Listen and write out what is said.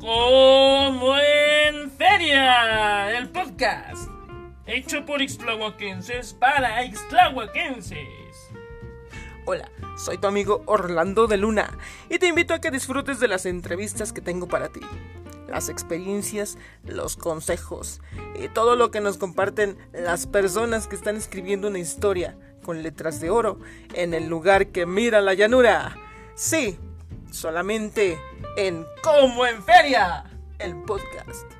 Como en Feria, el podcast hecho por Ixtlahuaquenses para Ixtlahuaquenses. Hola, soy tu amigo Orlando de Luna y te invito a que disfrutes de las entrevistas que tengo para ti, las experiencias, los consejos y todo lo que nos comparten las personas que están escribiendo una historia con letras de oro en el lugar que mira la llanura. Sí, solamente en Como en Feria, el podcast.